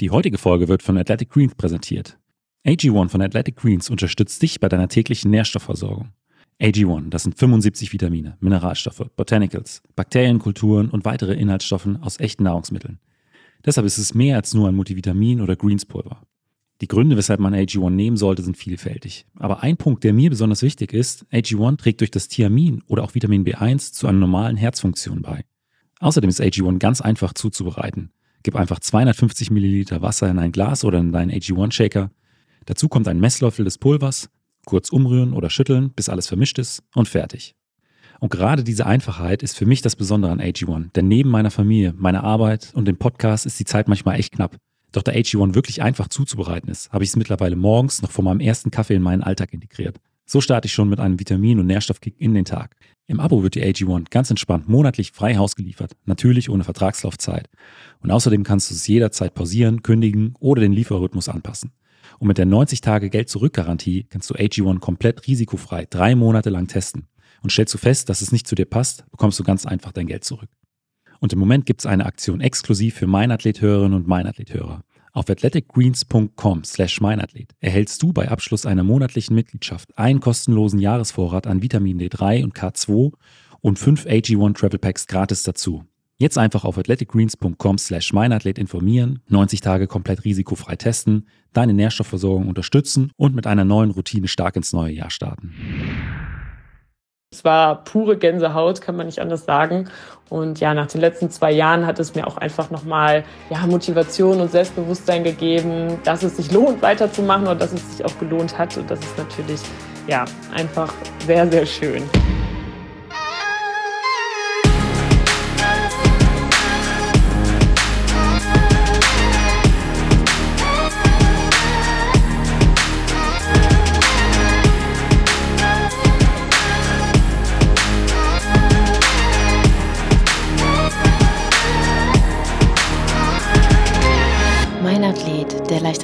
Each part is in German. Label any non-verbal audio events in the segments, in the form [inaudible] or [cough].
Die heutige Folge wird von Athletic Greens präsentiert. AG1 von Athletic Greens unterstützt dich bei deiner täglichen Nährstoffversorgung. AG1, das sind 75 Vitamine, Mineralstoffe, Botanicals, Bakterienkulturen und weitere Inhaltsstoffe aus echten Nahrungsmitteln. Deshalb ist es mehr als nur ein Multivitamin oder Greenspulver. Die Gründe, weshalb man AG1 nehmen sollte, sind vielfältig. Aber ein Punkt, der mir besonders wichtig ist, AG1 trägt durch das Thiamin oder auch Vitamin B1 zu einer normalen Herzfunktion bei. Außerdem ist AG1 ganz einfach zuzubereiten. Gib einfach 250 Milliliter Wasser in ein Glas oder in deinen AG1 Shaker. Dazu kommt ein Messlöffel des Pulvers, kurz umrühren oder schütteln, bis alles vermischt ist und fertig. Und gerade diese Einfachheit ist für mich das Besondere an AG1, denn neben meiner Familie, meiner Arbeit und dem Podcast ist die Zeit manchmal echt knapp. Doch da AG1 wirklich einfach zuzubereiten ist, habe ich es mittlerweile morgens noch vor meinem ersten Kaffee in meinen Alltag integriert. So starte ich schon mit einem Vitamin- und Nährstoffkick in den Tag. Im Abo wird die AG1 ganz entspannt monatlich frei Haus geliefert, natürlich ohne Vertragslaufzeit. Und außerdem kannst du es jederzeit pausieren, kündigen oder den Lieferrhythmus anpassen. Und mit der 90-Tage-Geld-Zurück-Garantie kannst du AG1 komplett risikofrei drei Monate lang testen. Und stellst du fest, dass es nicht zu dir passt, bekommst du ganz einfach dein Geld zurück. Und im Moment gibt es eine Aktion exklusiv für Meinathlet-Hörerinnen und Meinathlet-Hörer. Auf athleticgreens.com slash meinathlet erhältst du bei Abschluss einer monatlichen Mitgliedschaft einen kostenlosen Jahresvorrat an Vitamin D3 und K2 und fünf AG1 Travel Packs gratis dazu. Jetzt einfach auf athleticgreens.com slash meinathlet informieren, 90 Tage komplett risikofrei testen, deine Nährstoffversorgung unterstützen und mit einer neuen Routine stark ins neue Jahr starten. Es war pure Gänsehaut, kann man nicht anders sagen. Und ja, nach den letzten zwei Jahren hat es mir auch einfach nochmal ja, Motivation und Selbstbewusstsein gegeben, dass es sich lohnt, weiterzumachen und dass es sich auch gelohnt hat. Und das ist natürlich ja, einfach sehr, sehr schön.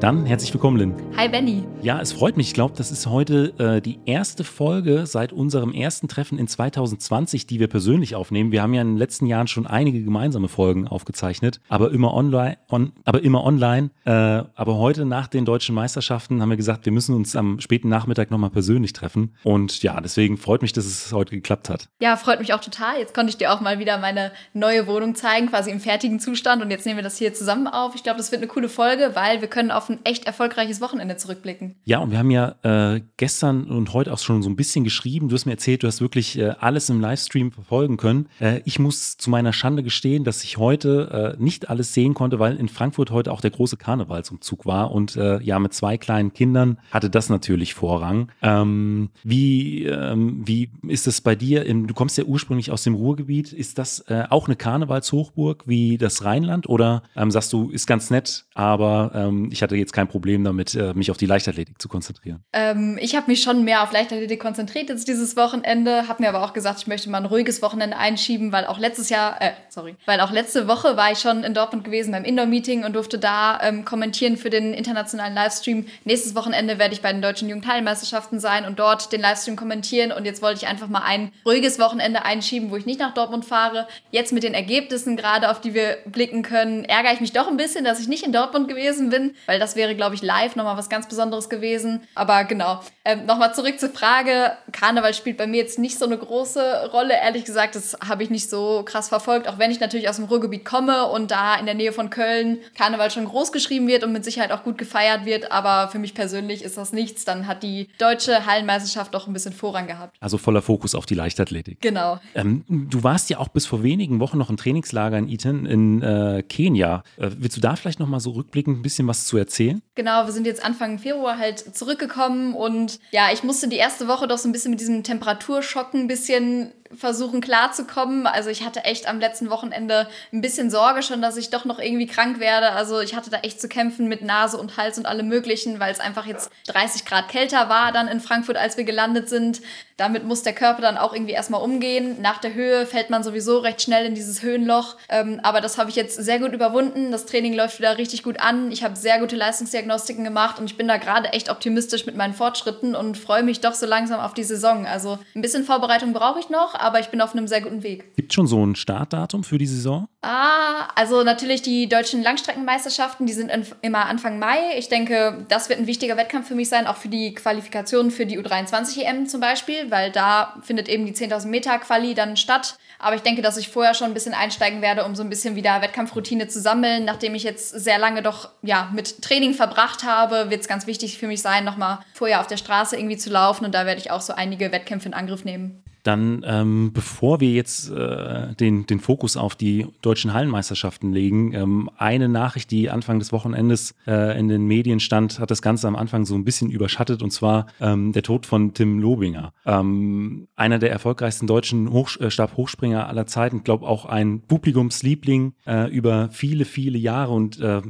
Dann herzlich willkommen, Lynn. Hi, Benny. Ja, es freut mich. Ich glaube, das ist heute äh, die erste Folge seit unserem ersten Treffen in 2020, die wir persönlich aufnehmen. Wir haben ja in den letzten Jahren schon einige gemeinsame Folgen aufgezeichnet, aber immer online. On, aber immer online. Äh, aber heute nach den deutschen Meisterschaften haben wir gesagt, wir müssen uns am späten Nachmittag nochmal persönlich treffen. Und ja, deswegen freut mich, dass es heute geklappt hat. Ja, freut mich auch total. Jetzt konnte ich dir auch mal wieder meine neue Wohnung zeigen, quasi im fertigen Zustand. Und jetzt nehmen wir das hier zusammen auf. Ich glaube, das wird eine coole Folge, weil wir können auf ein echt erfolgreiches Wochenende zurückblicken. Ja, und wir haben ja äh, gestern und heute auch schon so ein bisschen geschrieben. Du hast mir erzählt, du hast wirklich äh, alles im Livestream verfolgen können. Äh, ich muss zu meiner Schande gestehen, dass ich heute äh, nicht alles sehen konnte, weil in Frankfurt heute auch der große Karnevalsumzug war. Und äh, ja, mit zwei kleinen Kindern hatte das natürlich Vorrang. Ähm, wie, ähm, wie ist es bei dir? In, du kommst ja ursprünglich aus dem Ruhrgebiet. Ist das äh, auch eine Karnevalshochburg wie das Rheinland? Oder ähm, sagst du, ist ganz nett, aber ähm, ich hatte jetzt kein Problem damit, äh, mich auf die Leichtathletik zu konzentrieren? Ähm, ich habe mich schon mehr auf Leichtathletik konzentriert jetzt dieses Wochenende, habe mir aber auch gesagt, ich möchte mal ein ruhiges Wochenende einschieben, weil auch letztes Jahr, äh, sorry, weil auch letzte Woche war ich schon in Dortmund gewesen beim Indoor-Meeting und durfte da ähm, kommentieren für den internationalen Livestream. Nächstes Wochenende werde ich bei den deutschen Jugendteilmeisterschaften sein und dort den Livestream kommentieren und jetzt wollte ich einfach mal ein ruhiges Wochenende einschieben, wo ich nicht nach Dortmund fahre. Jetzt mit den Ergebnissen gerade, auf die wir blicken können, ärgere ich mich doch ein bisschen, dass ich nicht in Dortmund gewesen bin, weil das wäre, glaube ich, live nochmal was ganz Besonderes gewesen. Aber genau, ähm, nochmal zurück zur Frage. Karneval spielt bei mir jetzt nicht so eine große Rolle. Ehrlich gesagt, das habe ich nicht so krass verfolgt, auch wenn ich natürlich aus dem Ruhrgebiet komme und da in der Nähe von Köln Karneval schon groß geschrieben wird und mit Sicherheit auch gut gefeiert wird. Aber für mich persönlich ist das nichts. Dann hat die deutsche Hallenmeisterschaft doch ein bisschen Vorrang gehabt. Also voller Fokus auf die Leichtathletik. Genau. Ähm, du warst ja auch bis vor wenigen Wochen noch im Trainingslager in Eton in äh, Kenia. Äh, willst du da vielleicht nochmal so rückblickend ein bisschen was zu erzählen? Genau, wir sind jetzt Anfang Februar halt zurückgekommen und ja, ich musste die erste Woche doch so ein bisschen mit diesem Temperaturschocken ein bisschen versuchen klarzukommen. Also ich hatte echt am letzten Wochenende ein bisschen Sorge schon, dass ich doch noch irgendwie krank werde. Also ich hatte da echt zu kämpfen mit Nase und Hals und allem Möglichen, weil es einfach jetzt 30 Grad kälter war dann in Frankfurt, als wir gelandet sind. Damit muss der Körper dann auch irgendwie erstmal umgehen. Nach der Höhe fällt man sowieso recht schnell in dieses Höhenloch. Ähm, aber das habe ich jetzt sehr gut überwunden. Das Training läuft wieder richtig gut an. Ich habe sehr gute Leistungsdiagnostiken gemacht und ich bin da gerade echt optimistisch mit meinen Fortschritten und freue mich doch so langsam auf die Saison. Also ein bisschen Vorbereitung brauche ich noch, aber ich bin auf einem sehr guten Weg. Gibt schon so ein Startdatum für die Saison? Ah, also natürlich die deutschen Langstreckenmeisterschaften, die sind immer Anfang Mai. Ich denke, das wird ein wichtiger Wettkampf für mich sein, auch für die Qualifikation für die U23 EM zum Beispiel, weil da findet eben die 10.000 Meter Quali dann statt. Aber ich denke, dass ich vorher schon ein bisschen einsteigen werde, um so ein bisschen wieder Wettkampfroutine zu sammeln. Nachdem ich jetzt sehr lange doch ja, mit Training verbracht habe, wird es ganz wichtig für mich sein, nochmal vorher auf der Straße irgendwie zu laufen. Und da werde ich auch so einige Wettkämpfe in Angriff nehmen. Dann, ähm, bevor wir jetzt äh, den, den Fokus auf die deutschen Hallenmeisterschaften legen, ähm, eine Nachricht, die Anfang des Wochenendes äh, in den Medien stand, hat das Ganze am Anfang so ein bisschen überschattet, und zwar ähm, der Tod von Tim Lobinger. Ähm, einer der erfolgreichsten deutschen Hoch äh, Stabhochspringer aller Zeiten, glaube auch ein Publikumsliebling äh, über viele, viele Jahre und äh,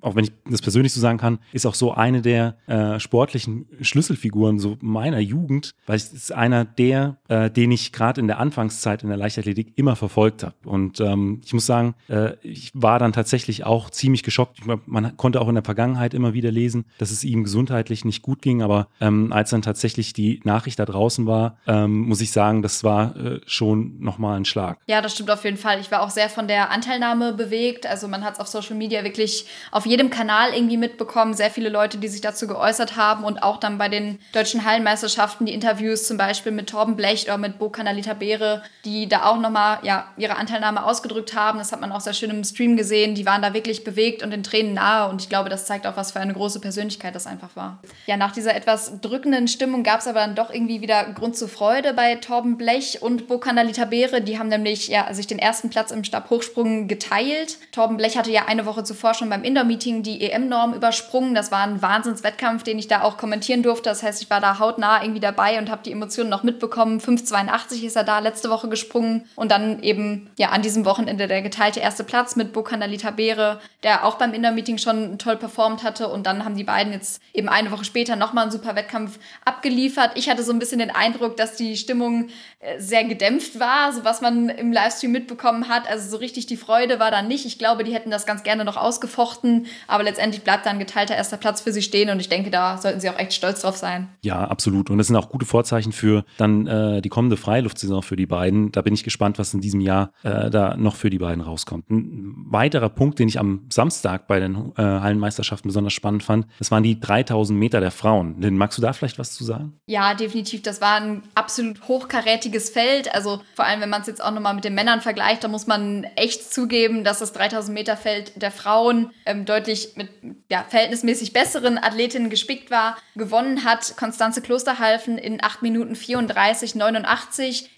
auch wenn ich das persönlich so sagen kann, ist auch so eine der äh, sportlichen Schlüsselfiguren so meiner Jugend, weil es ist einer der, äh, den ich gerade in der Anfangszeit in der Leichtathletik immer verfolgt habe. Und ähm, ich muss sagen, äh, ich war dann tatsächlich auch ziemlich geschockt. Man konnte auch in der Vergangenheit immer wieder lesen, dass es ihm gesundheitlich nicht gut ging. Aber ähm, als dann tatsächlich die Nachricht da draußen war, ähm, muss ich sagen, das war äh, schon nochmal ein Schlag. Ja, das stimmt auf jeden Fall. Ich war auch sehr von der Anteilnahme bewegt. Also man hat es auf Social Media wirklich auf jedem Kanal irgendwie mitbekommen. Sehr viele Leute, die sich dazu geäußert haben und auch dann bei den deutschen Hallenmeisterschaften die Interviews zum Beispiel mit Torben Blech oder mit mit Bo Kanalita Beere, die da auch nochmal ja, ihre Anteilnahme ausgedrückt haben. Das hat man auch sehr schön im Stream gesehen. Die waren da wirklich bewegt und den Tränen nahe. Und ich glaube, das zeigt auch, was für eine große Persönlichkeit das einfach war. Ja, nach dieser etwas drückenden Stimmung gab es aber dann doch irgendwie wieder Grund zur Freude bei Torben Blech und Bo Kanalita Beere. Die haben nämlich ja, sich den ersten Platz im Stabhochsprung geteilt. Torben Blech hatte ja eine Woche zuvor schon beim Indoor-Meeting die EM-Norm übersprungen. Das war ein Wahnsinnswettkampf, den ich da auch kommentieren durfte. Das heißt, ich war da hautnah irgendwie dabei und habe die Emotionen noch mitbekommen. 5-2 82 ist er da letzte Woche gesprungen und dann eben ja an diesem Wochenende der geteilte erste Platz mit Bokanalita Beere, der auch beim Indoor-Meeting schon toll performt hatte und dann haben die beiden jetzt eben eine Woche später nochmal einen super Wettkampf abgeliefert. Ich hatte so ein bisschen den Eindruck, dass die Stimmung äh, sehr gedämpft war, so was man im Livestream mitbekommen hat. Also so richtig die Freude war da nicht. Ich glaube, die hätten das ganz gerne noch ausgefochten, aber letztendlich bleibt da ein geteilter erster Platz für sie stehen und ich denke, da sollten sie auch echt stolz drauf sein. Ja, absolut. Und das sind auch gute Vorzeichen für dann äh, die kommende Freiluftsaison für die beiden. Da bin ich gespannt, was in diesem Jahr äh, da noch für die beiden rauskommt. Ein weiterer Punkt, den ich am Samstag bei den äh, Hallenmeisterschaften besonders spannend fand, das waren die 3000 Meter der Frauen. Lynn, magst du da vielleicht was zu sagen? Ja, definitiv. Das war ein absolut hochkarätiges Feld. Also vor allem, wenn man es jetzt auch nochmal mit den Männern vergleicht, da muss man echt zugeben, dass das 3000 Meter Feld der Frauen ähm, deutlich mit ja, verhältnismäßig besseren Athletinnen gespickt war. Gewonnen hat Konstanze Klosterhalfen in 8 Minuten 34, 89.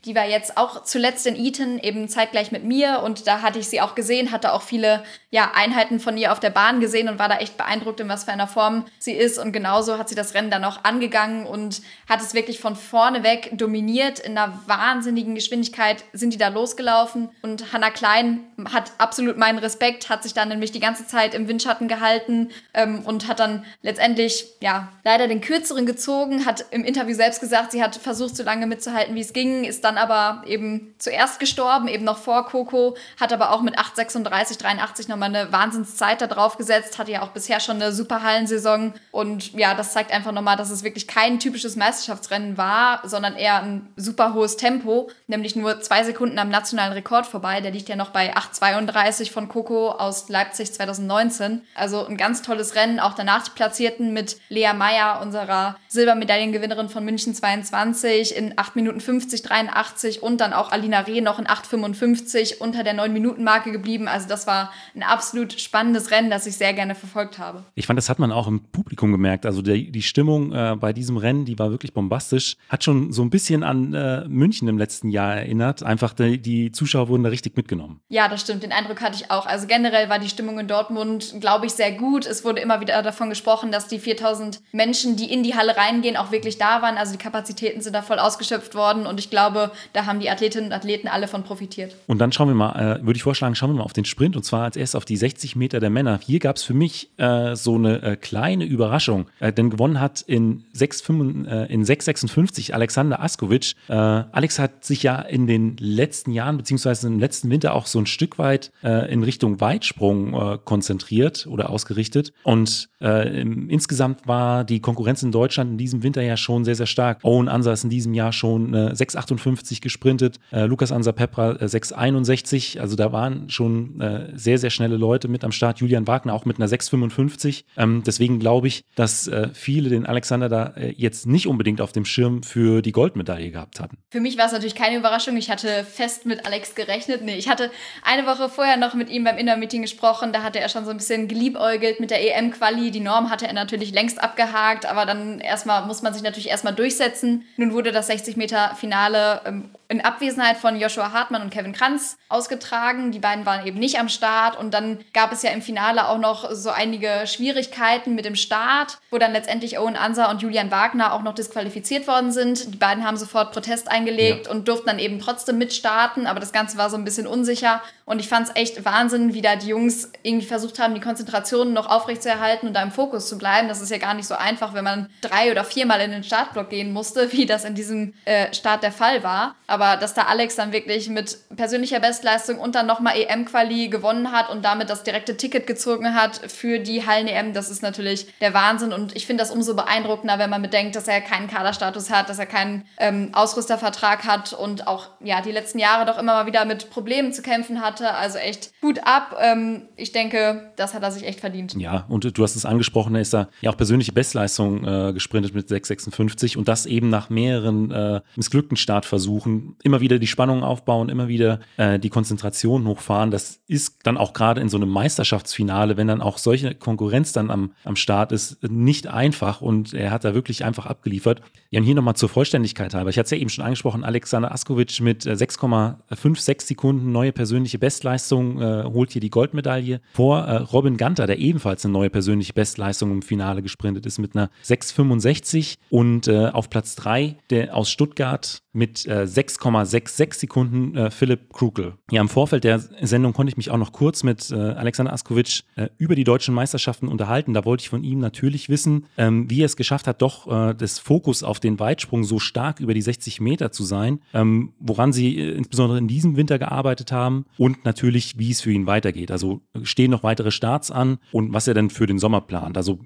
Die war jetzt auch zuletzt in Eton, eben zeitgleich mit mir. Und da hatte ich sie auch gesehen, hatte auch viele ja, Einheiten von ihr auf der Bahn gesehen und war da echt beeindruckt, in was für einer Form sie ist. Und genauso hat sie das Rennen dann auch angegangen und hat es wirklich von vorne weg dominiert. In einer wahnsinnigen Geschwindigkeit sind die da losgelaufen. Und Hannah Klein hat absolut meinen Respekt, hat sich dann nämlich die ganze Zeit im Windschatten gehalten ähm, und hat dann letztendlich, ja, leider den kürzeren gezogen, hat im Interview selbst gesagt, sie hat versucht, so lange mitzuhalten, wie es ging, ist dann aber eben zuerst gestorben, eben noch vor Coco, hat aber auch mit 8,36, 83 noch nochmal eine Wahnsinnszeit da drauf gesetzt, hatte ja auch bisher schon eine super Hallensaison. Und ja, das zeigt einfach nochmal, dass es wirklich kein typisches Meisterschaftsrennen war, sondern eher ein super hohes Tempo, nämlich nur zwei Sekunden am nationalen Rekord vorbei. Der liegt ja noch bei 8,32 von Coco aus Leipzig 2019. Also ein ganz tolles Rennen. Auch danach die Platzierten mit Lea Meyer, unserer Silbermedaillengewinnerin von München 22, in 8 Minuten 50, 83 und dann auch Alina Reh noch in 8,55 unter der 9-Minuten-Marke geblieben. Also das war ein absolut spannendes Rennen, das ich sehr gerne verfolgt habe. Ich fand, das hat man auch im Publikum gemerkt. Also die, die Stimmung äh, bei diesem Rennen, die war wirklich bombastisch. Hat schon so ein bisschen an äh, München im letzten Jahr erinnert. Einfach die, die, Zuschauer wurden da richtig mitgenommen. Ja, das stimmt. Den Eindruck hatte ich auch. Also generell war die Stimmung in Dortmund, glaube ich, sehr gut. Es wurde immer wieder davon gesprochen, dass die 4000 Menschen, die in die Halle reingehen, auch wirklich da waren. Also die Kapazitäten sind da voll ausgeschöpft worden. Und ich glaube, da haben die Athletinnen und Athleten alle von profitiert. Und dann schauen wir mal, äh, würde ich vorschlagen, schauen wir mal auf den Sprint. Und zwar als erstes auf die 60 Meter der Männer. Hier gab es für mich äh, so eine äh, kleine Überraschung, äh, denn gewonnen hat in 6,56 äh, Alexander Askovic. Äh, Alex hat sich ja in den letzten Jahren, beziehungsweise im letzten Winter auch so ein Stück weit äh, in Richtung Weitsprung konzentriert oder ausgerichtet. Und insgesamt war die Konkurrenz in Deutschland in diesem Winter ja schon sehr, sehr stark. Owen Ansa ist in diesem Jahr schon 6,58 gesprintet, äh, Lukas Ansa Pepra äh, 6,61. Also da waren schon äh, sehr, sehr schnelle Leute mit am Start. Julian Wagner auch mit einer 6,55. Ähm, deswegen glaube ich, dass äh, viele den Alexander da äh, jetzt nicht unbedingt auf dem Schirm für die Goldmedaille gehabt hatten. Für mich war es natürlich keine Überraschung. Ich hatte fest mit Alex gerechnet. Nee, ich hatte eine Woche vorher noch mit ihm beim Inner-Meeting gesprochen. Da hatte er schon so ein bisschen geliebäugelt mit der EM-Quali. Die Norm hatte er natürlich längst abgehakt, aber dann erstmal muss man sich natürlich erstmal durchsetzen. Nun wurde das 60 Meter Finale ähm, in Abwesenheit von Joshua Hartmann und Kevin Kranz ausgetragen. Die beiden waren eben nicht am Start und dann gab es ja im Finale auch noch so einige Schwierigkeiten mit dem Start, wo dann letztendlich Owen Ansa und Julian Wagner auch noch disqualifiziert worden sind. Die beiden haben sofort Protest eingelegt ja. und durften dann eben trotzdem mitstarten, aber das Ganze war so ein bisschen unsicher und ich fand es echt Wahnsinn, wie da die Jungs irgendwie versucht haben, die Konzentration noch aufrechtzuerhalten und da im Fokus zu bleiben. Das ist ja gar nicht so einfach, wenn man drei oder viermal in den Startblock gehen musste, [laughs] wie das in diesem äh, Start der Fall war. Aber dass da Alex dann wirklich mit persönlicher Bestleistung und dann nochmal EM-Quali gewonnen hat und damit das direkte Ticket gezogen hat für die Hallen-EM, das ist natürlich der Wahnsinn. Und ich finde das umso beeindruckender, wenn man bedenkt, dass er keinen Kaderstatus hat, dass er keinen ähm, Ausrüstervertrag hat und auch ja die letzten Jahre doch immer mal wieder mit Problemen zu kämpfen hatte. Also echt gut ab. Ähm, ich denke, das hat er sich echt verdient. Ja, und du hast es angesprochen, er ist da ja auch persönliche Bestleistung äh, gesprintet mit 6,56 und das eben nach mehreren äh, missglückten Startversuchen. Immer wieder die Spannung aufbauen, immer wieder äh, die Konzentration hochfahren. Das ist dann auch gerade in so einem Meisterschaftsfinale, wenn dann auch solche Konkurrenz dann am, am Start ist, nicht einfach und er hat da wirklich einfach abgeliefert. Ja, und hier nochmal zur Vollständigkeit halber. Ich hatte es ja eben schon angesprochen, Alexander Askovic mit 6,56 äh, Sekunden neue persönliche Bestleistung äh, holt hier die Goldmedaille vor äh, Robin Ganter, der ebenfalls eine neue persönliche Bestleistung im Finale gesprintet ist mit einer 6,65 und äh, auf Platz 3 der aus Stuttgart mit äh, 6,66 Sekunden äh, Philipp Krugel. Ja, im Vorfeld der Sendung konnte ich mich auch noch kurz mit äh, Alexander Askovic äh, über die deutschen Meisterschaften unterhalten. Da wollte ich von ihm natürlich wissen, ähm, wie er es geschafft hat, doch äh, das Fokus auf den Weitsprung so stark über die 60 Meter zu sein, ähm, woran sie äh, insbesondere in diesem Winter gearbeitet haben und natürlich, wie es für ihn weitergeht. Also stehen noch weitere Starts an und was er denn für den Sommer plant. Also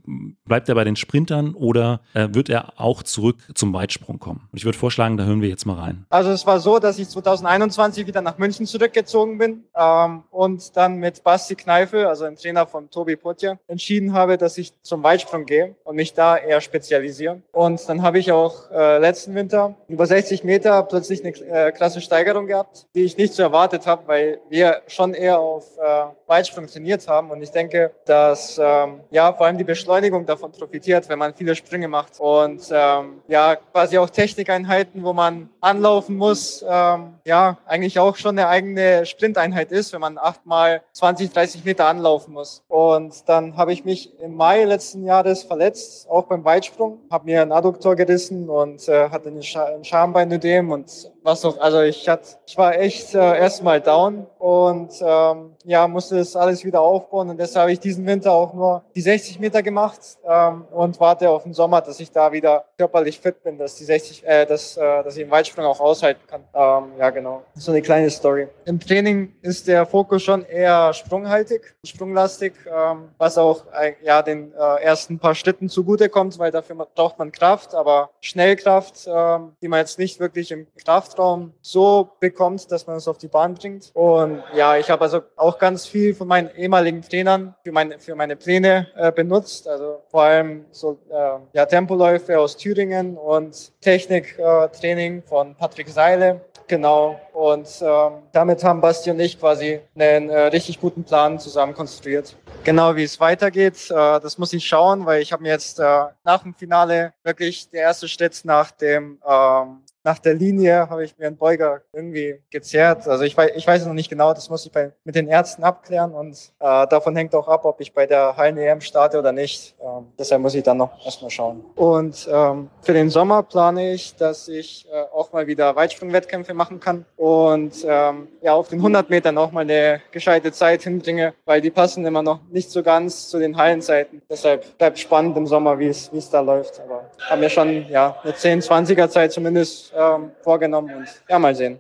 bleibt er bei den Sprintern oder wird er auch zurück zum Weitsprung kommen? Ich würde vorschlagen, da hören wir jetzt mal rein. Also es war so, dass ich 2021 wieder nach München zurückgezogen bin ähm, und dann mit Basti Kneifel, also dem Trainer von Tobi Potja, entschieden habe, dass ich zum Weitsprung gehe und mich da eher spezialisiere. Und dann habe ich auch äh, letzten Winter über 60 Meter plötzlich eine äh, klasse Steigerung gehabt, die ich nicht so erwartet habe, weil wir schon eher auf äh, Weitsprung trainiert haben. Und ich denke, dass ähm, ja vor allem die Beschleunigung davon profitiert, wenn man viele Sprünge macht und ähm, ja quasi auch Technikeinheiten, wo man anlaufen muss, ähm, ja, eigentlich auch schon eine eigene Sprinteinheit ist, wenn man achtmal 20, 30 Meter anlaufen muss. Und dann habe ich mich im Mai letzten Jahres verletzt, auch beim Weitsprung, habe mir ein Adduktor gerissen und äh, hatte ein, Sch ein Schambeinödem und was noch, also ich hatte, ich war echt äh, erstmal down und ähm, ja, musste das alles wieder aufbauen und deshalb habe ich diesen Winter auch nur die 60 Meter gemacht ähm, und warte auf den Sommer, dass ich da wieder körperlich fit bin, dass die 60, äh, dass, äh, dass ich im Weitsprung auch aushalten kann. Ähm, ja, genau. So eine kleine Story. Im Training ist der Fokus schon eher sprunghaltig, sprunglastig, ähm, was auch äh, ja den äh, ersten paar Schritten zugutekommt, weil dafür braucht man Kraft, aber Schnellkraft, ähm, die man jetzt nicht wirklich im Kraftraum so bekommt, dass man es auf die Bahn bringt. Und ja, ich habe also auch ganz viel von meinen ehemaligen Trainern für meine, für meine Pläne äh, benutzt. Also vor allem so äh, ja, Tempoläufe aus Thüringen und Techniktraining von Patrick Seile. Genau. Und ähm, damit haben Basti und ich quasi einen äh, richtig guten Plan zusammen konstruiert. Genau wie es weitergeht, äh, das muss ich schauen, weil ich habe mir jetzt äh, nach dem Finale wirklich der erste Schritt nach dem ähm, nach der Linie habe ich mir einen Beuger irgendwie gezerrt. Also ich weiß, ich weiß noch nicht genau, das muss ich bei, mit den Ärzten abklären und äh, davon hängt auch ab, ob ich bei der Hallen-EM starte oder nicht. Ähm, deshalb muss ich dann noch erstmal schauen. Und ähm, für den Sommer plane ich, dass ich äh, auch mal wieder Weitsprungwettkämpfe machen kann und ähm, ja auf den 100 Metern auch mal eine gescheite Zeit hinbringe, weil die passen immer noch nicht so ganz zu den Hallenzeiten. Deshalb bleibt spannend im Sommer, wie es es da läuft. Aber haben wir schon ja eine 10, 20er Zeit zumindest ähm, vorgenommen und ja, mal sehen.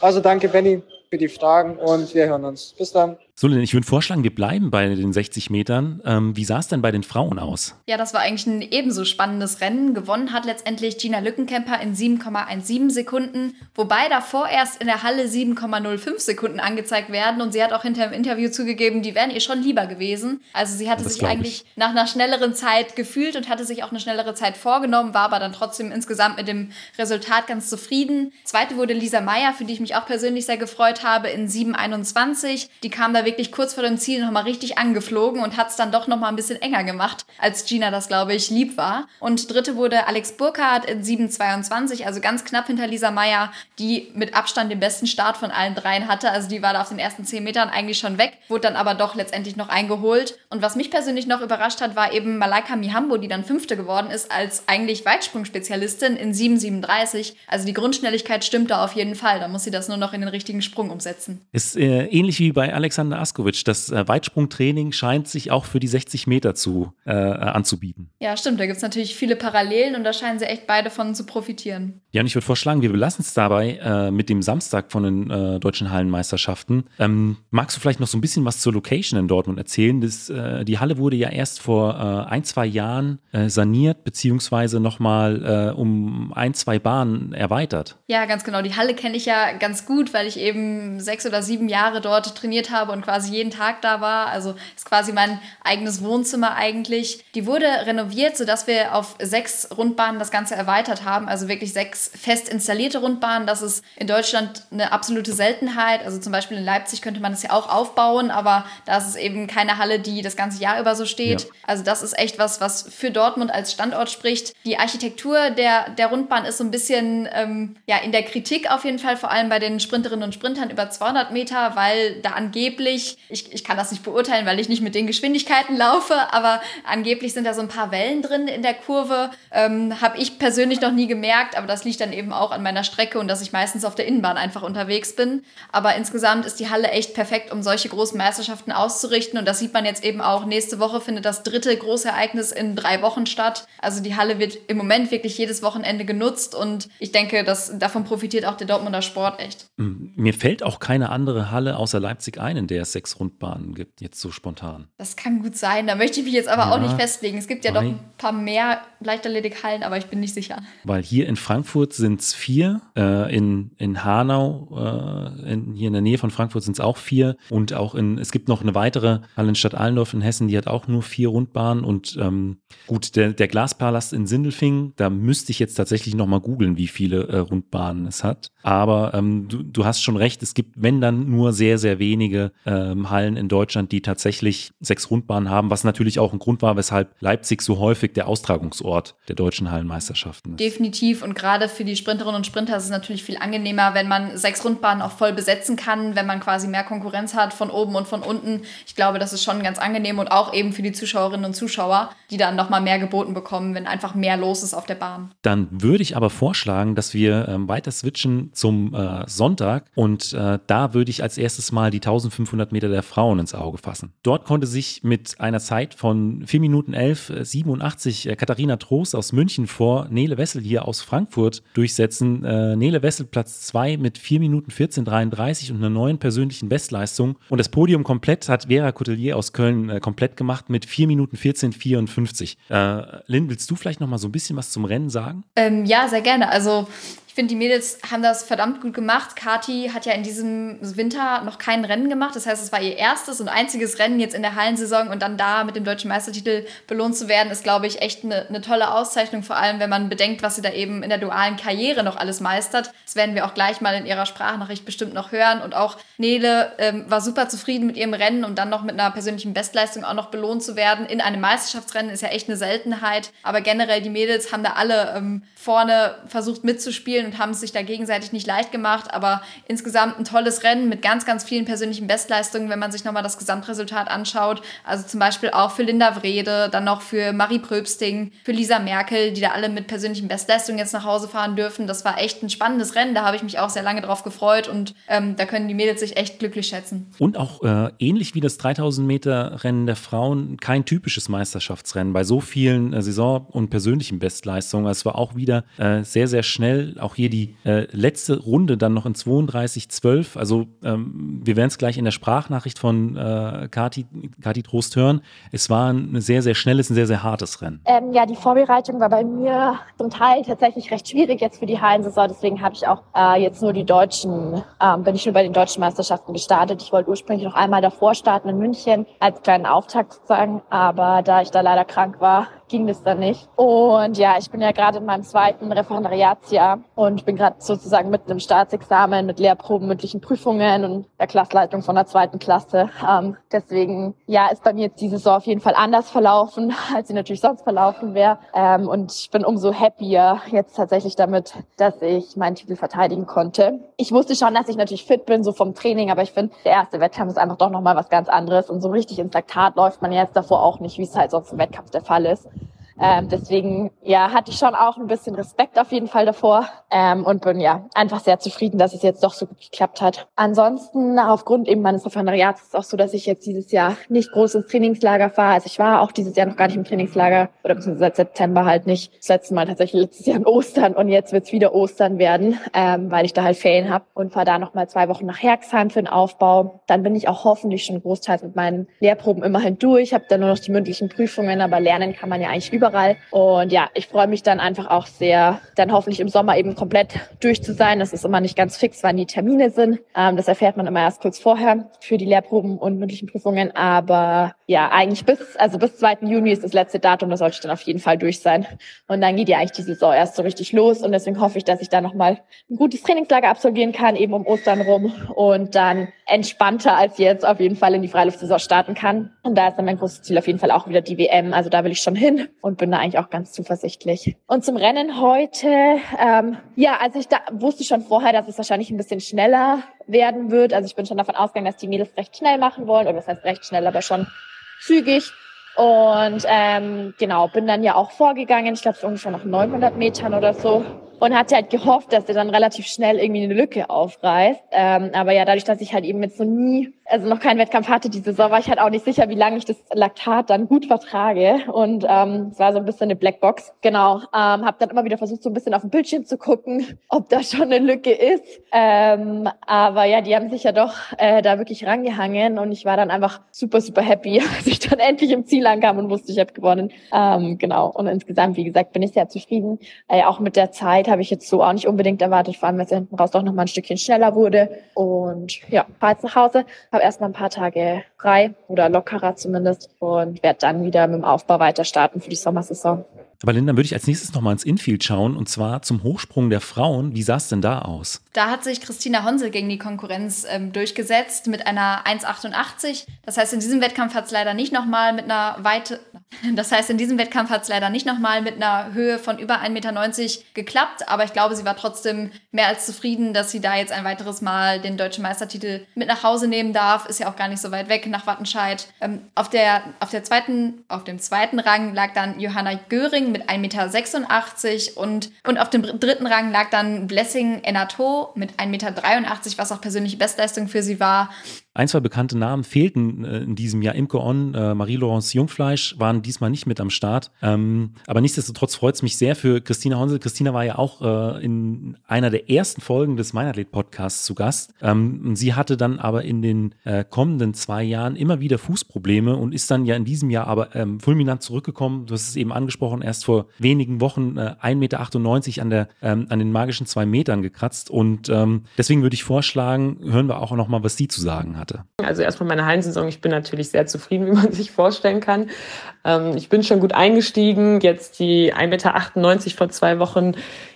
Also danke, Benny, für die Fragen und wir hören uns. Bis dann. Solin, ich würde vorschlagen, wir bleiben bei den 60 Metern. Ähm, wie sah es denn bei den Frauen aus? Ja, das war eigentlich ein ebenso spannendes Rennen. Gewonnen hat letztendlich Gina Lückenkämper in 7,17 Sekunden, wobei davor erst in der Halle 7,05 Sekunden angezeigt werden. Und sie hat auch hinter im Interview zugegeben, die wären ihr schon lieber gewesen. Also sie hatte Das sich eigentlich ich. nach einer schnelleren Zeit gefühlt und hatte sich auch eine schnellere Zeit vorgenommen, war aber dann trotzdem insgesamt mit dem Resultat ganz zufrieden. Zweite wurde Lisa Meyer, für die ich mich auch persönlich sehr gefreut habe, in 7,21. Die kam da wirklich kurz vor dem Ziel nochmal richtig angeflogen und hat es dann doch nochmal ein bisschen enger gemacht, als Gina das, glaube ich, lieb war. Und dritte wurde Alex Burkhardt in 7,22, also ganz knapp hinter Lisa Meyer, die mit Abstand den besten Start von allen dreien hatte. Also die war da auf den ersten 10 Metern eigentlich schon weg, wurde dann aber doch letztendlich noch eingeholt. Und was mich persönlich noch überrascht hat, war eben Malaika Mihambo, die dann Fünfte geworden ist, als eigentlich Weitsprungspezialistin in 7,37. Also die Grundschnelligkeit stimmt da auf jeden Fall. Da muss sie das nur noch in den richtigen Sprung umsetzen. Ist äh, ähnlich wie bei Alexander Askovic. Das äh, Weitsprungtraining scheint sich auch für die 60 Meter zu, äh, anzubieten. Ja, stimmt. Da gibt es natürlich viele Parallelen und da scheinen sie echt beide von zu profitieren. Ja, und ich würde vorschlagen, wir belassen es dabei äh, mit dem Samstag von den äh, deutschen Hallenmeisterschaften. Ähm, magst du vielleicht noch so ein bisschen was zur Location in Dortmund erzählen? Das, äh, die Halle wurde ja erst vor äh, ein, zwei Jahren äh, saniert, beziehungsweise nochmal äh, um ein, zwei Bahnen erweitert. Ja, ganz genau. Die Halle kenne ich ja ganz gut, weil ich eben sechs oder sieben Jahre dort trainiert habe und quasi jeden Tag da war. Also ist quasi mein eigenes Wohnzimmer eigentlich. Die wurde renoviert, sodass wir auf sechs Rundbahnen das Ganze erweitert haben. Also wirklich sechs fest installierte Rundbahnen. Das ist in Deutschland eine absolute Seltenheit. Also zum Beispiel in Leipzig könnte man das ja auch aufbauen, aber da ist es eben keine Halle, die das ganze Jahr über so steht. Ja. Also das ist echt was, was für Dortmund als Standort spricht. Die Architektur der, der Rundbahn ist so ein bisschen ähm, ja, in der Kritik auf jeden Fall, vor allem bei den Sprinterinnen und Sprintern über 200 Meter, weil da angeblich, ich, ich kann das nicht beurteilen, weil ich nicht mit den Geschwindigkeiten laufe, aber angeblich sind da so ein paar Wellen drin in der Kurve. Ähm, Habe ich persönlich noch nie gemerkt, aber das liegt dann eben auch an meiner Strecke und dass ich meistens auf der Innenbahn einfach unterwegs bin. Aber insgesamt ist die Halle echt perfekt, um solche großen Meisterschaften auszurichten und das sieht man jetzt eben auch. Nächste Woche findet das dritte große Ereignis in drei Wochen statt. Also die Halle wird im Moment wirklich jedes Wochenende genutzt und ich denke, dass davon profitiert auch der Dortmunder Sport echt. Mm, Mir fällt auch keine andere Halle außer Leipzig ein, in der sechs Rundbahnen gibt, jetzt so spontan. Das kann gut sein. Da möchte ich mich jetzt aber Ja, auch nicht festlegen. Es gibt ja doch wei- ein paar mehr Leichtathletikhallen, aber ich bin nicht sicher. Weil hier in Frankfurt sind es vier, äh, in, in Hanau, äh, in, hier in der Nähe von Frankfurt sind es auch vier und auch in, es gibt noch eine weitere Halle in Stadt Allendorf in Hessen, die hat auch nur vier Rundbahnen und ähm, gut, der, der Glaspalast in Sindelfing, da müsste ich jetzt tatsächlich nochmal googeln, wie viele äh, Rundbahnen es hat. Aber ähm, du, du hast schon recht, es gibt, wenn dann, nur sehr, sehr wenige ähm, Hallen in Deutschland, die tatsächlich sechs Rundbahnen haben, was natürlich auch ein Grund war, weshalb Leipzig so häufig der Austragungsort der deutschen Hallenmeisterschaften ist. Definitiv. Und gerade für die Sprinterinnen und Sprinter ist es natürlich viel angenehmer, wenn man sechs Rundbahnen auch voll besetzen kann, wenn man quasi mehr Konkurrenz hat von oben und von unten. Ich glaube, das ist schon ganz angenehm und auch eben für die Zuschauerinnen und Zuschauer, die dann nochmal mehr geboten bekommen, wenn einfach mehr los ist auf der Bahn. Dann würde ich aber vorschlagen, dass wir ähm, weiter switchen zum äh, Sonntag und äh, da würde ich als erstes mal die 1500 Meter der Frauen ins Auge fassen. Dort konnte sich mit einer Zeit von 4 Minuten 11, äh, 87 äh, Katharina Trost aus München vor Nele Wessel hier aus Frankfurt durchsetzen. Äh, Nele Wessel Platz 2 mit 4 Minuten 14, 33 und einer neuen persönlichen Bestleistung und das Podium komplett hat Vera Coutelier aus Köln äh, komplett gemacht mit 4 Minuten 14, 54. Äh, Lynn, willst du vielleicht noch mal so ein bisschen was zum Rennen sagen? Ähm, ja, sehr gerne. Also ich finde, die Mädels haben das verdammt gut gemacht. Kati hat ja in diesem Winter noch kein Rennen gemacht. Das heißt, es war ihr erstes und einziges Rennen jetzt in der Hallensaison und dann da mit dem deutschen Meistertitel belohnt zu werden, ist, glaube ich, echt eine, eine tolle Auszeichnung. Vor allem, wenn man bedenkt, was sie da eben in der dualen Karriere noch alles meistert. Das werden wir auch gleich mal in ihrer Sprachnachricht bestimmt noch hören. Und auch Nele ähm, war super zufrieden mit ihrem Rennen und dann noch mit einer persönlichen Bestleistung auch noch belohnt zu werden. In einem Meisterschaftsrennen ist ja echt eine Seltenheit. Aber generell, die Mädels haben da alle ähm, vorne versucht mitzuspielen und haben es sich da gegenseitig nicht leicht gemacht. Aber insgesamt ein tolles Rennen mit ganz, ganz vielen persönlichen Bestleistungen, wenn man sich nochmal das Gesamtresultat anschaut. Also zum Beispiel auch für Linda Wrede, dann noch für Marie Pröbsting, für Lisa Merkel, die da alle mit persönlichen Bestleistungen jetzt nach Hause fahren dürfen. Das war echt ein spannendes Rennen. Da habe ich mich auch sehr lange drauf gefreut und ähm, da können die Mädels sich echt glücklich schätzen. Und auch äh, ähnlich wie das 3000 Meter Rennen der Frauen kein typisches Meisterschaftsrennen bei so vielen äh, Saison- und persönlichen Bestleistungen. Es war auch wieder äh, sehr, sehr schnell. Auch hier die äh, letzte Runde dann noch in 32-12. Also ähm, wir werden es gleich in der Sprachnachricht von äh, Kati, Kati Trost hören. Es war ein sehr, sehr schnelles, ein sehr, sehr hartes Rennen. Ähm, ja, die Vorbereitung war bei mir zum Teil tatsächlich recht schwierig jetzt für die Hallensaison. Deswegen habe ich auch äh, jetzt nur die deutschen, ähm, bin ich nur bei den deutschen Meisterschaften gestartet. Ich wollte ursprünglich noch einmal davor starten in München als kleinen Auftakt sozusagen. Aber da ich da leider krank war, ging das dann nicht. Und ja, ich bin ja gerade in meinem zweiten Referendariatsjahr und bin gerade sozusagen mitten im Staatsexamen mit Lehrproben, mündlichen Prüfungen und der Klassleitung von der zweiten Klasse. Ähm, deswegen, ja, ist bei mir jetzt diese Saison auf jeden Fall anders verlaufen, [laughs] als sie natürlich sonst verlaufen wäre. Ähm, und ich bin umso happier jetzt tatsächlich damit, dass ich meinen Titel verteidigen konnte. Ich wusste schon, dass ich natürlich fit bin, so vom Training, aber ich finde, der erste Wettkampf ist einfach doch nochmal was ganz anderes und so richtig ins Laktat läuft man jetzt davor auch nicht, wie es halt sonst im Wettkampf der Fall ist. Ähm, deswegen ja, hatte ich schon auch ein bisschen Respekt auf jeden Fall davor ähm, und bin ja einfach sehr zufrieden, dass es jetzt doch so gut geklappt hat. Ansonsten, aufgrund eben meines Referendariats ist es auch so, dass ich jetzt dieses Jahr nicht groß ins Trainingslager fahre. Also ich war auch dieses Jahr noch gar nicht im Trainingslager oder beziehungsweise seit September halt nicht. Das letzte Mal tatsächlich letztes Jahr in [laughs] Ostern und jetzt wird's wieder Ostern werden, ähm, weil ich da halt Ferien habe und fahre da nochmal zwei Wochen nach Herxheim für den Aufbau. Dann bin ich auch hoffentlich schon großteils mit meinen Lehrproben immerhin durch, habe dann nur noch die mündlichen Prüfungen, aber lernen kann man ja eigentlich über überall. Und ja, ich freue mich dann einfach auch sehr, dann hoffentlich im Sommer eben komplett durch zu sein. Das ist immer nicht ganz fix, wann die Termine sind. Ähm, das erfährt man immer erst kurz vorher für die Lehrproben und mündlichen Prüfungen. Aber ja, eigentlich bis, also bis 2. Juni ist das letzte Datum, da sollte ich dann auf jeden Fall durch sein. Und dann geht ja eigentlich die Saison erst so richtig los. Und deswegen hoffe ich, dass ich da nochmal ein gutes Trainingslager absolvieren kann, eben um Ostern rum. Und dann entspannter als jetzt auf jeden Fall in die Freiluftsaison starten kann. Und da ist dann mein großes Ziel auf jeden Fall auch wieder die WM. Also da will ich schon hin und bin da eigentlich auch ganz zuversichtlich. Und zum Rennen heute, ähm, ja, also ich da, wusste schon vorher, dass es wahrscheinlich ein bisschen schneller werden wird. Also ich bin schon davon ausgegangen, dass die Mädels recht schnell machen wollen. Oder das heißt recht schnell, aber schon zügig. Und ähm, genau, bin dann ja auch vorgegangen. Ich glaube, es ungefähr noch 900 Metern oder so und hatte halt gehofft, dass er dann relativ schnell irgendwie eine Lücke aufreißt. Ähm, aber ja, dadurch, dass ich halt eben jetzt so nie, also noch keinen Wettkampf hatte diese Saison, war ich halt auch nicht sicher, wie lange ich das Laktat dann gut vertrage. Und ähm, es war so ein bisschen eine Blackbox. Genau, ähm, habe dann immer wieder versucht, so ein bisschen auf dem Bildschirm zu gucken, [laughs] ob da schon eine Lücke ist. Ähm, aber ja, die haben sich ja doch äh, da wirklich rangehangen und ich war dann einfach super, super happy, [laughs] als ich dann endlich im Ziel ankam und wusste, ich habe gewonnen. Ähm, genau, und insgesamt, wie gesagt, bin ich sehr zufrieden, äh, auch mit der Zeit habe ich jetzt so auch nicht unbedingt erwartet, vor allem, weil es hinten raus doch noch mal ein Stückchen schneller wurde. Und ja, fahre jetzt nach Hause, habe erstmal ein paar Tage frei oder lockerer zumindest und werde dann wieder mit dem Aufbau weiter starten für die Sommersaison. Aber Linda, würde ich als nächstes nochmal ins Infield schauen und zwar zum Hochsprung der Frauen. Wie sah es denn da aus? Da hat sich Christina Honsel gegen die Konkurrenz ähm, durchgesetzt mit einer 1,88. Das heißt, in diesem Wettkampf hat es leider nicht nochmal mit einer Weite, das heißt, in diesem Wettkampf hat es leider nicht nochmal mit einer Höhe von über 1,90 Meter geklappt. Aber ich glaube, sie war trotzdem mehr als zufrieden, dass sie da jetzt ein weiteres Mal den deutschen Meistertitel mit nach Hause nehmen darf. Ist ja auch gar nicht so weit weg nach Wattenscheid. Ähm, auf, der, auf, der zweiten, auf dem zweiten Rang lag dann Johanna Göring mit 1,86 Meter und, und auf dem dritten Rang lag dann Blessing Enato mit 1,83 Meter, was auch persönliche Bestleistung für sie war. Ein, zwei bekannte Namen fehlten äh, in diesem Jahr. Imke On, äh, Marie-Laurence Jungfleisch waren diesmal nicht mit am Start. Ähm, aber nichtsdestotrotz freut es mich sehr für Christina Honsel. Christina war ja auch äh, in einer der ersten Folgen des Meinathlet-Podcasts zu Gast. Ähm, sie hatte dann aber in den kommenden zwei Jahren immer wieder Fußprobleme und ist dann ja in diesem Jahr aber ähm, fulminant zurückgekommen. Du hast es eben angesprochen, erst vor wenigen Wochen äh, 1,98 Meter an, der, an den magischen zwei Metern gekratzt. Und deswegen würde ich vorschlagen, hören wir auch noch mal, was sie zu sagen hat hatte? Also erstmal meine Hallensaison. Ich bin natürlich sehr zufrieden, [laughs] wie man sich vorstellen kann. Ähm, ich bin schon gut eingestiegen. Jetzt die 1,98 Meter vor zwei Wochen,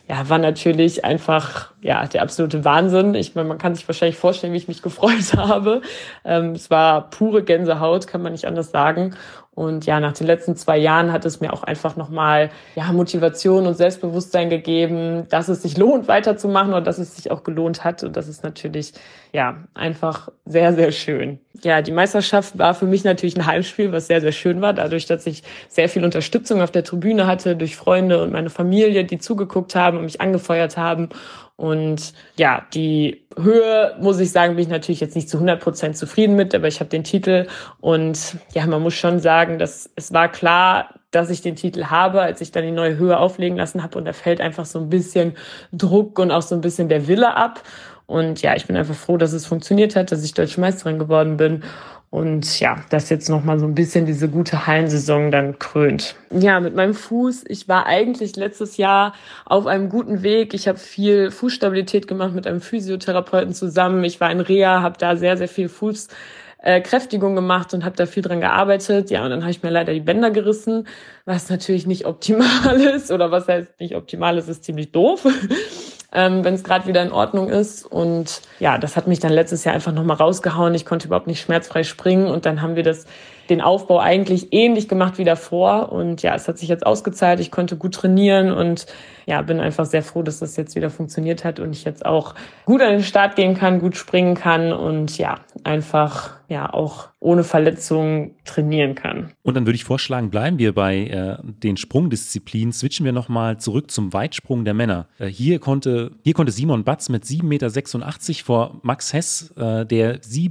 ja, war natürlich einfach, ja, der absolute Wahnsinn. Ich meine, man kann sich wahrscheinlich vorstellen, wie ich mich gefreut [laughs] habe. Ähm, es war pure Gänsehaut, kann man nicht anders sagen. Und ja, nach den letzten zwei Jahren hat es mir auch einfach nochmal ja, Motivation und Selbstbewusstsein gegeben, dass es sich lohnt, weiterzumachen und dass es sich auch gelohnt hat. Und das ist natürlich ja einfach sehr, sehr schön. Ja, die Meisterschaft war für mich natürlich ein Heimspiel, was sehr, sehr schön war, dadurch, dass ich sehr viel Unterstützung auf der Tribüne hatte durch Freunde und meine Familie, die zugeguckt haben und mich angefeuert haben. Und ja, die Höhe, muss ich sagen, bin ich natürlich jetzt nicht zu 100 Prozent zufrieden mit, aber ich habe den Titel und ja, man muss schon sagen, dass es war klar, dass ich den Titel habe, als ich dann die neue Höhe auflegen lassen habe. Und da fällt einfach so ein bisschen Druck und auch so ein bisschen der Wille ab. Und ja, ich bin einfach froh, dass es funktioniert hat, dass ich Deutsche Meisterin geworden bin. Und ja, das jetzt nochmal so ein bisschen diese gute Hallensaison dann krönt. Ja, mit meinem Fuß, ich war eigentlich letztes Jahr auf einem guten Weg. Ich habe viel Fußstabilität gemacht mit einem Physiotherapeuten zusammen. Ich war in Reha, habe da sehr, sehr viel Fußkräftigung gemacht und habe da viel dran gearbeitet. Ja, und dann habe ich mir leider die Bänder gerissen, was natürlich nicht optimal [laughs] ist. Oder was heißt nicht optimal ist, ist ziemlich doof ähm, wenn es gerade wieder in Ordnung ist. Und ja, das hat mich dann letztes Jahr einfach nochmal rausgehauen. Ich konnte überhaupt nicht schmerzfrei springen und dann haben wir das den Aufbau eigentlich ähnlich gemacht wie davor. Und ja, es hat sich jetzt ausgezahlt. Ich konnte gut trainieren und ja, bin einfach sehr froh, dass das jetzt wieder funktioniert hat und ich jetzt auch gut an den Start gehen kann, gut springen kann und ja, einfach ja auch ohne Verletzungen trainieren kann. Und dann würde ich vorschlagen, bleiben wir bei äh, den Sprungdisziplinen. Switchen wir nochmal zurück zum Weitsprung der Männer. Äh, hier, konnte, hier konnte Simon Batz mit 7,86 Meter vor Max Hess, äh, der 7,76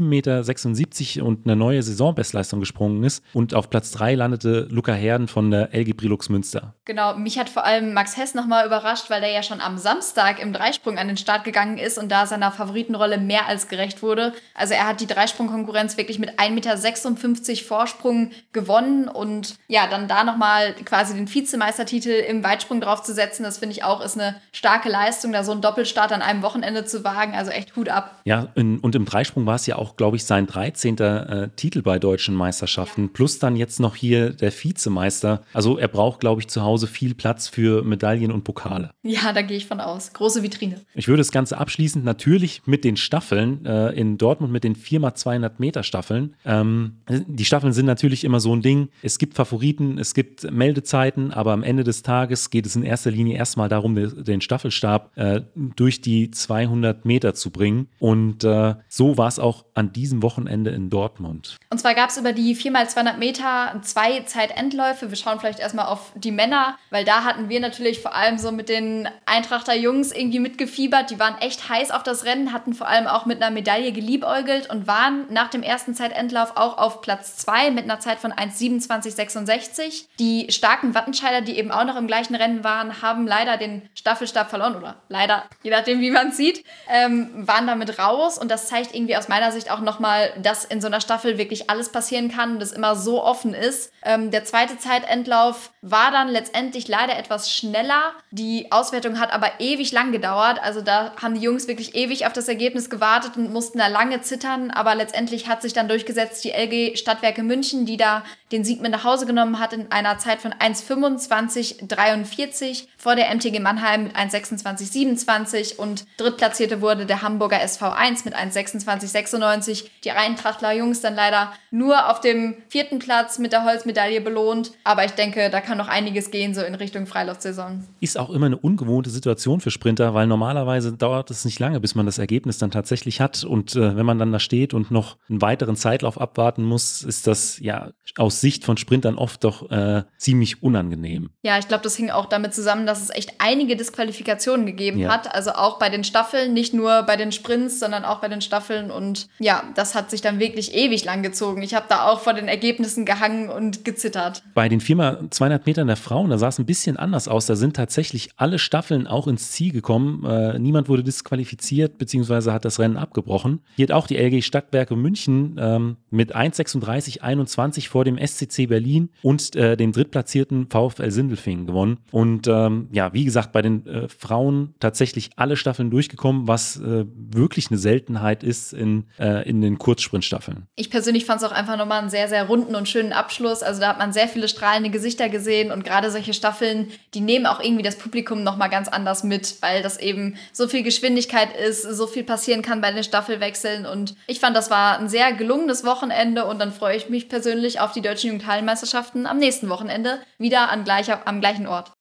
Meter und eine neue Saisonbestleistung gesprungen ist. Und auf Platz 3 landete Luca Herden von der LG Brilux Münster. Genau, mich hat vor allem Max Hess nochmal überrascht, weil der ja schon am Samstag im Dreisprung an den Start gegangen ist und da seiner Favoritenrolle mehr als gerecht wurde. Also er hat die Dreisprungkonkurrenz wirklich mit 1,56 Meter Vorsprung gewonnen und ja, dann da nochmal quasi den Vizemeistertitel im Weitsprung draufzusetzen, das finde ich auch ist eine starke Leistung, da so einen Doppelstart an einem Wochenende zu wagen. Also echt Hut ab. Ja, in, und im Dreisprung war es ja auch, glaube ich, sein 13. Äh, Titel bei deutschen Meisterschaften, ja. plus dann jetzt noch hier der Vizemeister. Also er braucht, glaube ich, zu Hause viel Platz für Medaillen und Pokale. Ja, da gehe ich von aus. Große Vitrine. Ich würde das Ganze abschließend natürlich mit den Staffeln äh, in Dortmund mit den 4x200 Meter Staffeln. Ähm, die Staffeln sind natürlich immer so ein Ding. Es gibt Favoriten, es gibt Meldezeiten, aber am Ende des Tages geht es in erster Linie erstmal darum, den Staffelstab äh, durch die 200 Meter zu bringen. Und äh, so war es auch an diesem Wochenende in Dortmund. Und zwar gab es über die 4x200 Meter zwei Zeitendläufe. Wir schauen vielleicht erstmal auf die Männer, weil da hatten wir natürlich vor allem so mit den Eintrachter Jungs irgendwie mitgefiebert. Die waren echt heiß auf das Rennen, hatten vor allem auch mit einer Medaille geliebäugelt und waren nach dem ersten Zeitendlauf auch auf Platz 2 mit einer Zeit von 1,27,66. Die starken Wattenscheider, die eben auch noch im gleichen Rennen waren, haben leider den Staffelstab verloren oder leider, je nachdem, wie man es sieht, ähm, waren damit raus. Und das zeigt irgendwie aus meiner Sicht auch nochmal, dass in so einer Staffel wirklich alles passieren kann und es immer so offen ist. Ähm, der zweite Zeitendlauf war dann letztendlich leider etwas schneller. Die Auswertung hat aber ewig lang gedauert. Also da haben die Jungs wirklich ewig auf das Ergebnis gewartet und mussten da lange zittern. Aber letztendlich hat sich dann durchgesetzt die LG Stadtwerke München, die da den Sieg mit nach Hause genommen hat in einer Zeit von 1,25,43 vor der MTG Mannheim mit 1,26,27 und drittplatzierte wurde der Hamburger SV1 mit 1,26,96. Die Eintrachtler Jungs dann leider nur auf dem vierten Platz mit der Holzmedaille belohnt. Aber ich denke, da kann noch einiges gehen, so in Richtung Freiluftsaison. Ist auch immer eine ungewohnte Situation für Sprinter, weil normalerweise dauert es nicht lange, bis man das Ergebnis dann tatsächlich hat. Und äh, wenn man dann da steht und noch einen weiteren Zeitlauf abwarten muss, ist das ja aus Sicht von Sprintern oft doch äh, ziemlich unangenehm. Ja, ich glaube, das hing auch damit zusammen, dass es echt einige Disqualifikationen gegeben ja. hat. Also auch bei den Staffeln, nicht nur bei den Sprints, sondern auch bei den Staffeln. Und ja, das hat sich dann wirklich ewig lang gezogen. Ich habe da auch vor den Ergebnissen gehangen und gezittert. Bei den 4x200 Metern der Frauen, da sah es ein bisschen anders aus. Da sind tatsächlich alle Staffeln auch ins Ziel gekommen. Äh, niemand wurde disqualifiziert, beziehungsweise hat das Rennen abgebrochen. Hier hat auch die LG Stadtwerke München ähm, mit 1,36,21 vor dem SCC Berlin und äh, dem drittplatzierten VfL Sindelfingen gewonnen. Und ähm, ja, wie gesagt, bei den äh, Frauen tatsächlich alle Staffeln durchgekommen, was äh, wirklich eine Seltenheit ist in, äh, in den Kurzsprintstaffeln. Ich persönlich fand es auch einfach nochmal einen sehr, sehr runden und schönen Abschluss. Also da hat man sehr viele strahlende Gesichter gesehen und gerade solche Staffeln, die nehmen auch irgendwie das Publikum nochmal ganz anders mit, weil das eben so viel Geschwindigkeit ist, so viel passieren kann bei den Staffelwechseln und ich fand, das war ein sehr gelungenes Wochenende und dann freue ich mich persönlich auf die deutschen Jugendhallenmeisterschaften am nächsten Wochenende wieder an gleicher, am gleichen Ort.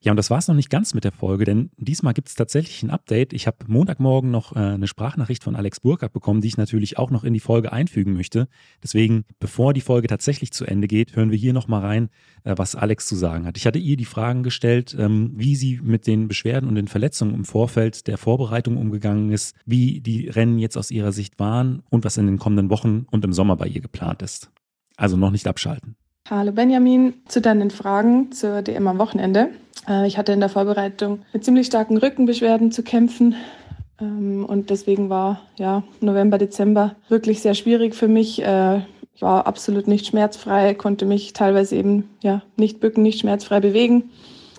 Ja, und das war es noch nicht ganz mit der Folge, denn diesmal gibt es tatsächlich ein Update. Ich habe Montagmorgen noch äh, eine Sprachnachricht von Alex Burkhardt bekommen, die ich natürlich auch noch in die Folge einfügen möchte. Deswegen, bevor die Folge tatsächlich zu Ende geht, hören wir hier nochmal rein, äh, was Alex zu sagen hat. Ich hatte ihr die Fragen gestellt, ähm, wie sie mit den Beschwerden und den Verletzungen im Vorfeld der Vorbereitung umgegangen ist, wie die Rennen jetzt aus ihrer Sicht waren und was in den kommenden Wochen und im Sommer bei ihr geplant ist. Also noch nicht abschalten. Hallo Benjamin, zu deinen Fragen zur DM am Wochenende. Äh, ich hatte in der Vorbereitung mit ziemlich starken Rückenbeschwerden zu kämpfen ähm, und deswegen war ja November, Dezember wirklich sehr schwierig für mich. Äh, ich war absolut nicht schmerzfrei, konnte mich teilweise eben ja nicht bücken, nicht schmerzfrei bewegen.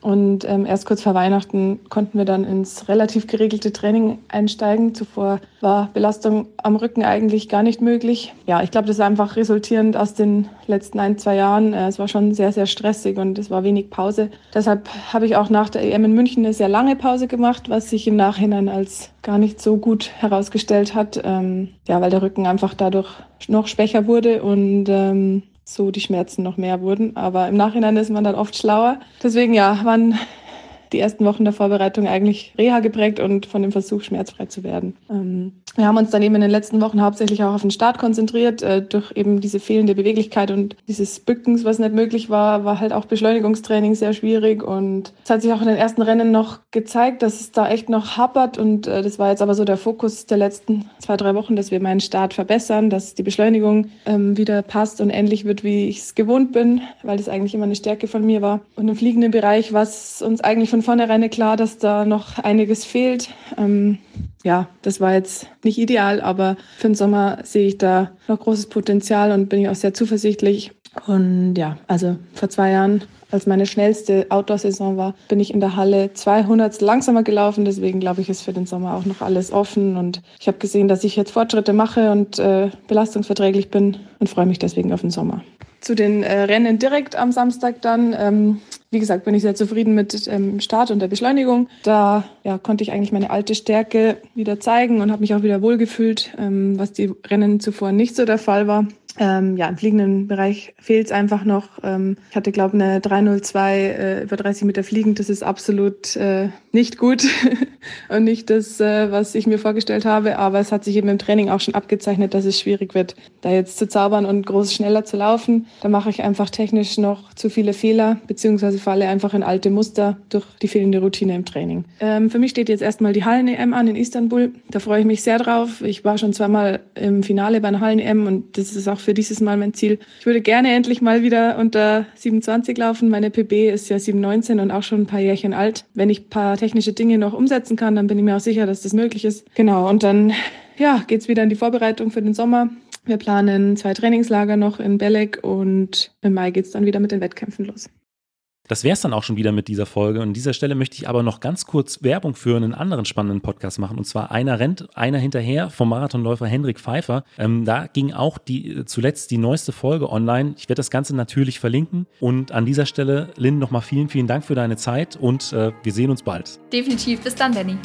Und ähm, erst kurz vor Weihnachten konnten wir dann ins relativ geregelte Training einsteigen. Zuvor war Belastung am Rücken eigentlich gar nicht möglich. Ja, ich glaube, das war einfach resultierend aus den letzten ein, zwei Jahren. Äh, es war schon sehr, sehr stressig und es war wenig Pause. Deshalb habe ich auch nach der EM in München eine sehr lange Pause gemacht, was sich im Nachhinein als gar nicht so gut herausgestellt hat. Ähm, ja, weil der Rücken einfach dadurch noch schwächer wurde und ähm, so die Schmerzen noch mehr wurden. Aber im Nachhinein ist man dann oft schlauer. Deswegen ja, waren die ersten Wochen der Vorbereitung eigentlich Reha geprägt und von dem Versuch, schmerzfrei zu werden. Ähm, wir haben uns dann eben in den letzten Wochen hauptsächlich auch auf den Start konzentriert. Äh, durch eben diese fehlende Beweglichkeit und dieses Bückens, was nicht möglich war, war halt auch Beschleunigungstraining sehr schwierig. Und es hat sich auch in den ersten Rennen noch gezeigt, dass es da echt noch hapert. Und äh, das war jetzt aber so der Fokus der letzten zwei, drei Wochen, dass wir meinen Start verbessern, dass die Beschleunigung ähm, wieder passt und ähnlich wird, wie ich es gewohnt bin, weil das eigentlich immer eine Stärke von mir war. Und im fliegenden Bereich, was uns eigentlich von von vornherein klar, dass da noch einiges fehlt. Ähm, ja, das war jetzt nicht ideal, aber für den Sommer sehe ich da noch großes Potenzial und bin ich auch sehr zuversichtlich. Und ja, also vor zwei Jahren, als meine schnellste Outdoor-Saison war, bin ich in der Halle 200 langsamer gelaufen. Deswegen glaube ich, ist für den Sommer auch noch alles offen. Und ich habe gesehen, dass ich jetzt Fortschritte mache und äh, belastungsverträglich bin und freue mich deswegen auf den Sommer. Zu den äh, Rennen direkt am Samstag dann. Ähm, wie gesagt, bin ich sehr zufrieden mit dem ähm, Start und der Beschleunigung. Da ja, konnte ich eigentlich meine alte Stärke wieder zeigen und habe mich auch wieder wohlgefühlt, ähm, was die Rennen zuvor nicht so der Fall war. Ähm, ja, im fliegenden Bereich fehlt es einfach noch. Ähm, ich hatte, glaube eine 302 äh, über 30 Meter fliegend. Das ist absolut äh, nicht gut [laughs] und nicht das, äh, was ich mir vorgestellt habe. Aber es hat sich eben im Training auch schon abgezeichnet, dass es schwierig wird, da jetzt zu zaubern und groß schneller zu laufen. Da mache ich einfach technisch noch zu viele Fehler, beziehungsweise falle einfach in alte Muster durch die fehlende Routine im Training. Ähm, für mich steht jetzt erstmal die Hallen-EM an in Istanbul. Da freue ich mich sehr drauf. Ich war schon zweimal im Finale bei einer Hallen-EM und das ist auch für dieses Mal mein Ziel. Ich würde gerne endlich mal wieder unter 27 laufen. Meine PB ist ja 719 und auch schon ein paar Jährchen alt. Wenn ich ein paar technische Dinge noch umsetzen kann, dann bin ich mir auch sicher, dass das möglich ist. Genau, und dann ja, geht's wieder in die Vorbereitung für den Sommer. Wir planen zwei Trainingslager noch in Belek und im Mai geht's dann wieder mit den Wettkämpfen los. Das wäre es dann auch schon wieder mit dieser Folge. Und an dieser Stelle möchte ich aber noch ganz kurz Werbung für einen anderen spannenden Podcast machen. Und zwar Einer rennt, einer hinterher vom Marathonläufer Hendrik Pfeiffer. Ähm, da ging auch die, zuletzt die neueste Folge online. Ich werde das Ganze natürlich verlinken. Und an dieser Stelle, Lynn, nochmal vielen, vielen Dank für deine Zeit und äh, wir sehen uns bald. Definitiv. Bis dann, Benny.